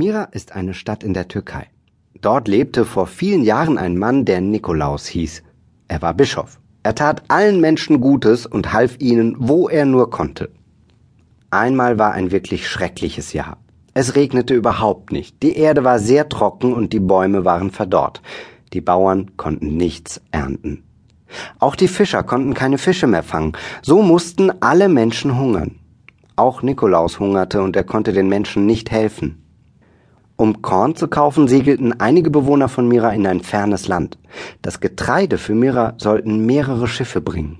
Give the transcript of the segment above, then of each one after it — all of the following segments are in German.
Mira ist eine Stadt in der Türkei. Dort lebte vor vielen Jahren ein Mann, der Nikolaus hieß. Er war Bischof. Er tat allen Menschen Gutes und half ihnen, wo er nur konnte. Einmal war ein wirklich schreckliches Jahr. Es regnete überhaupt nicht, die Erde war sehr trocken und die Bäume waren verdorrt. Die Bauern konnten nichts ernten. Auch die Fischer konnten keine Fische mehr fangen, so mussten alle Menschen hungern. Auch Nikolaus hungerte und er konnte den Menschen nicht helfen. Um Korn zu kaufen, segelten einige Bewohner von Mira in ein fernes Land. Das Getreide für Mira sollten mehrere Schiffe bringen.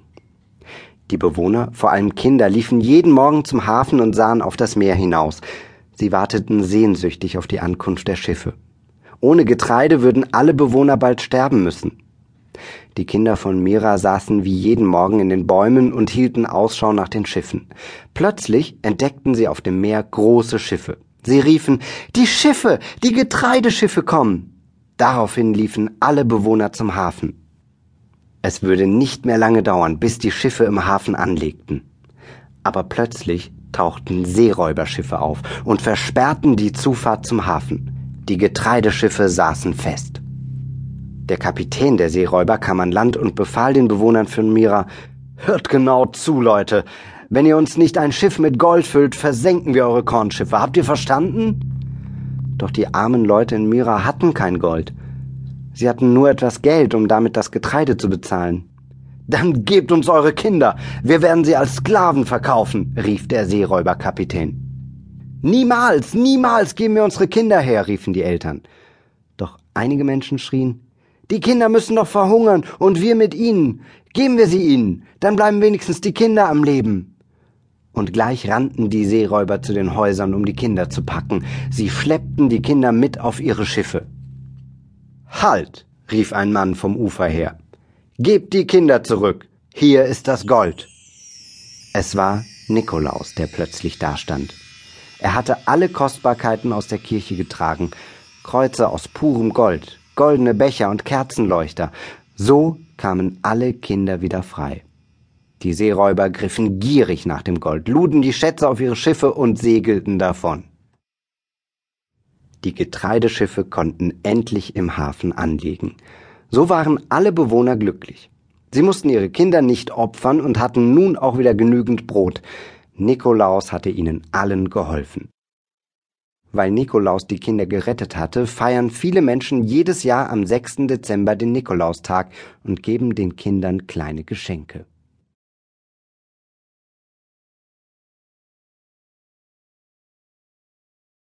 Die Bewohner, vor allem Kinder, liefen jeden Morgen zum Hafen und sahen auf das Meer hinaus. Sie warteten sehnsüchtig auf die Ankunft der Schiffe. Ohne Getreide würden alle Bewohner bald sterben müssen. Die Kinder von Mira saßen wie jeden Morgen in den Bäumen und hielten Ausschau nach den Schiffen. Plötzlich entdeckten sie auf dem Meer große Schiffe. Sie riefen Die Schiffe, die Getreideschiffe kommen. Daraufhin liefen alle Bewohner zum Hafen. Es würde nicht mehr lange dauern, bis die Schiffe im Hafen anlegten. Aber plötzlich tauchten Seeräuberschiffe auf und versperrten die Zufahrt zum Hafen. Die Getreideschiffe saßen fest. Der Kapitän der Seeräuber kam an Land und befahl den Bewohnern von Mira, Hört genau zu, Leute. Wenn ihr uns nicht ein Schiff mit Gold füllt, versenken wir eure Kornschiffe. Habt ihr verstanden? Doch die armen Leute in Mira hatten kein Gold. Sie hatten nur etwas Geld, um damit das Getreide zu bezahlen. Dann gebt uns eure Kinder. Wir werden sie als Sklaven verkaufen, rief der Seeräuberkapitän. Niemals, niemals geben wir unsere Kinder her, riefen die Eltern. Doch einige Menschen schrien, die Kinder müssen doch verhungern und wir mit ihnen. Geben wir sie ihnen, dann bleiben wenigstens die Kinder am Leben. Und gleich rannten die Seeräuber zu den Häusern, um die Kinder zu packen. Sie schleppten die Kinder mit auf ihre Schiffe. Halt, rief ein Mann vom Ufer her. Gebt die Kinder zurück. Hier ist das Gold. Es war Nikolaus, der plötzlich dastand. Er hatte alle Kostbarkeiten aus der Kirche getragen, Kreuze aus purem Gold, goldene Becher und Kerzenleuchter. So kamen alle Kinder wieder frei. Die Seeräuber griffen gierig nach dem Gold, luden die Schätze auf ihre Schiffe und segelten davon. Die Getreideschiffe konnten endlich im Hafen anlegen. So waren alle Bewohner glücklich. Sie mussten ihre Kinder nicht opfern und hatten nun auch wieder genügend Brot. Nikolaus hatte ihnen allen geholfen. Weil Nikolaus die Kinder gerettet hatte, feiern viele Menschen jedes Jahr am 6. Dezember den Nikolaustag und geben den Kindern kleine Geschenke.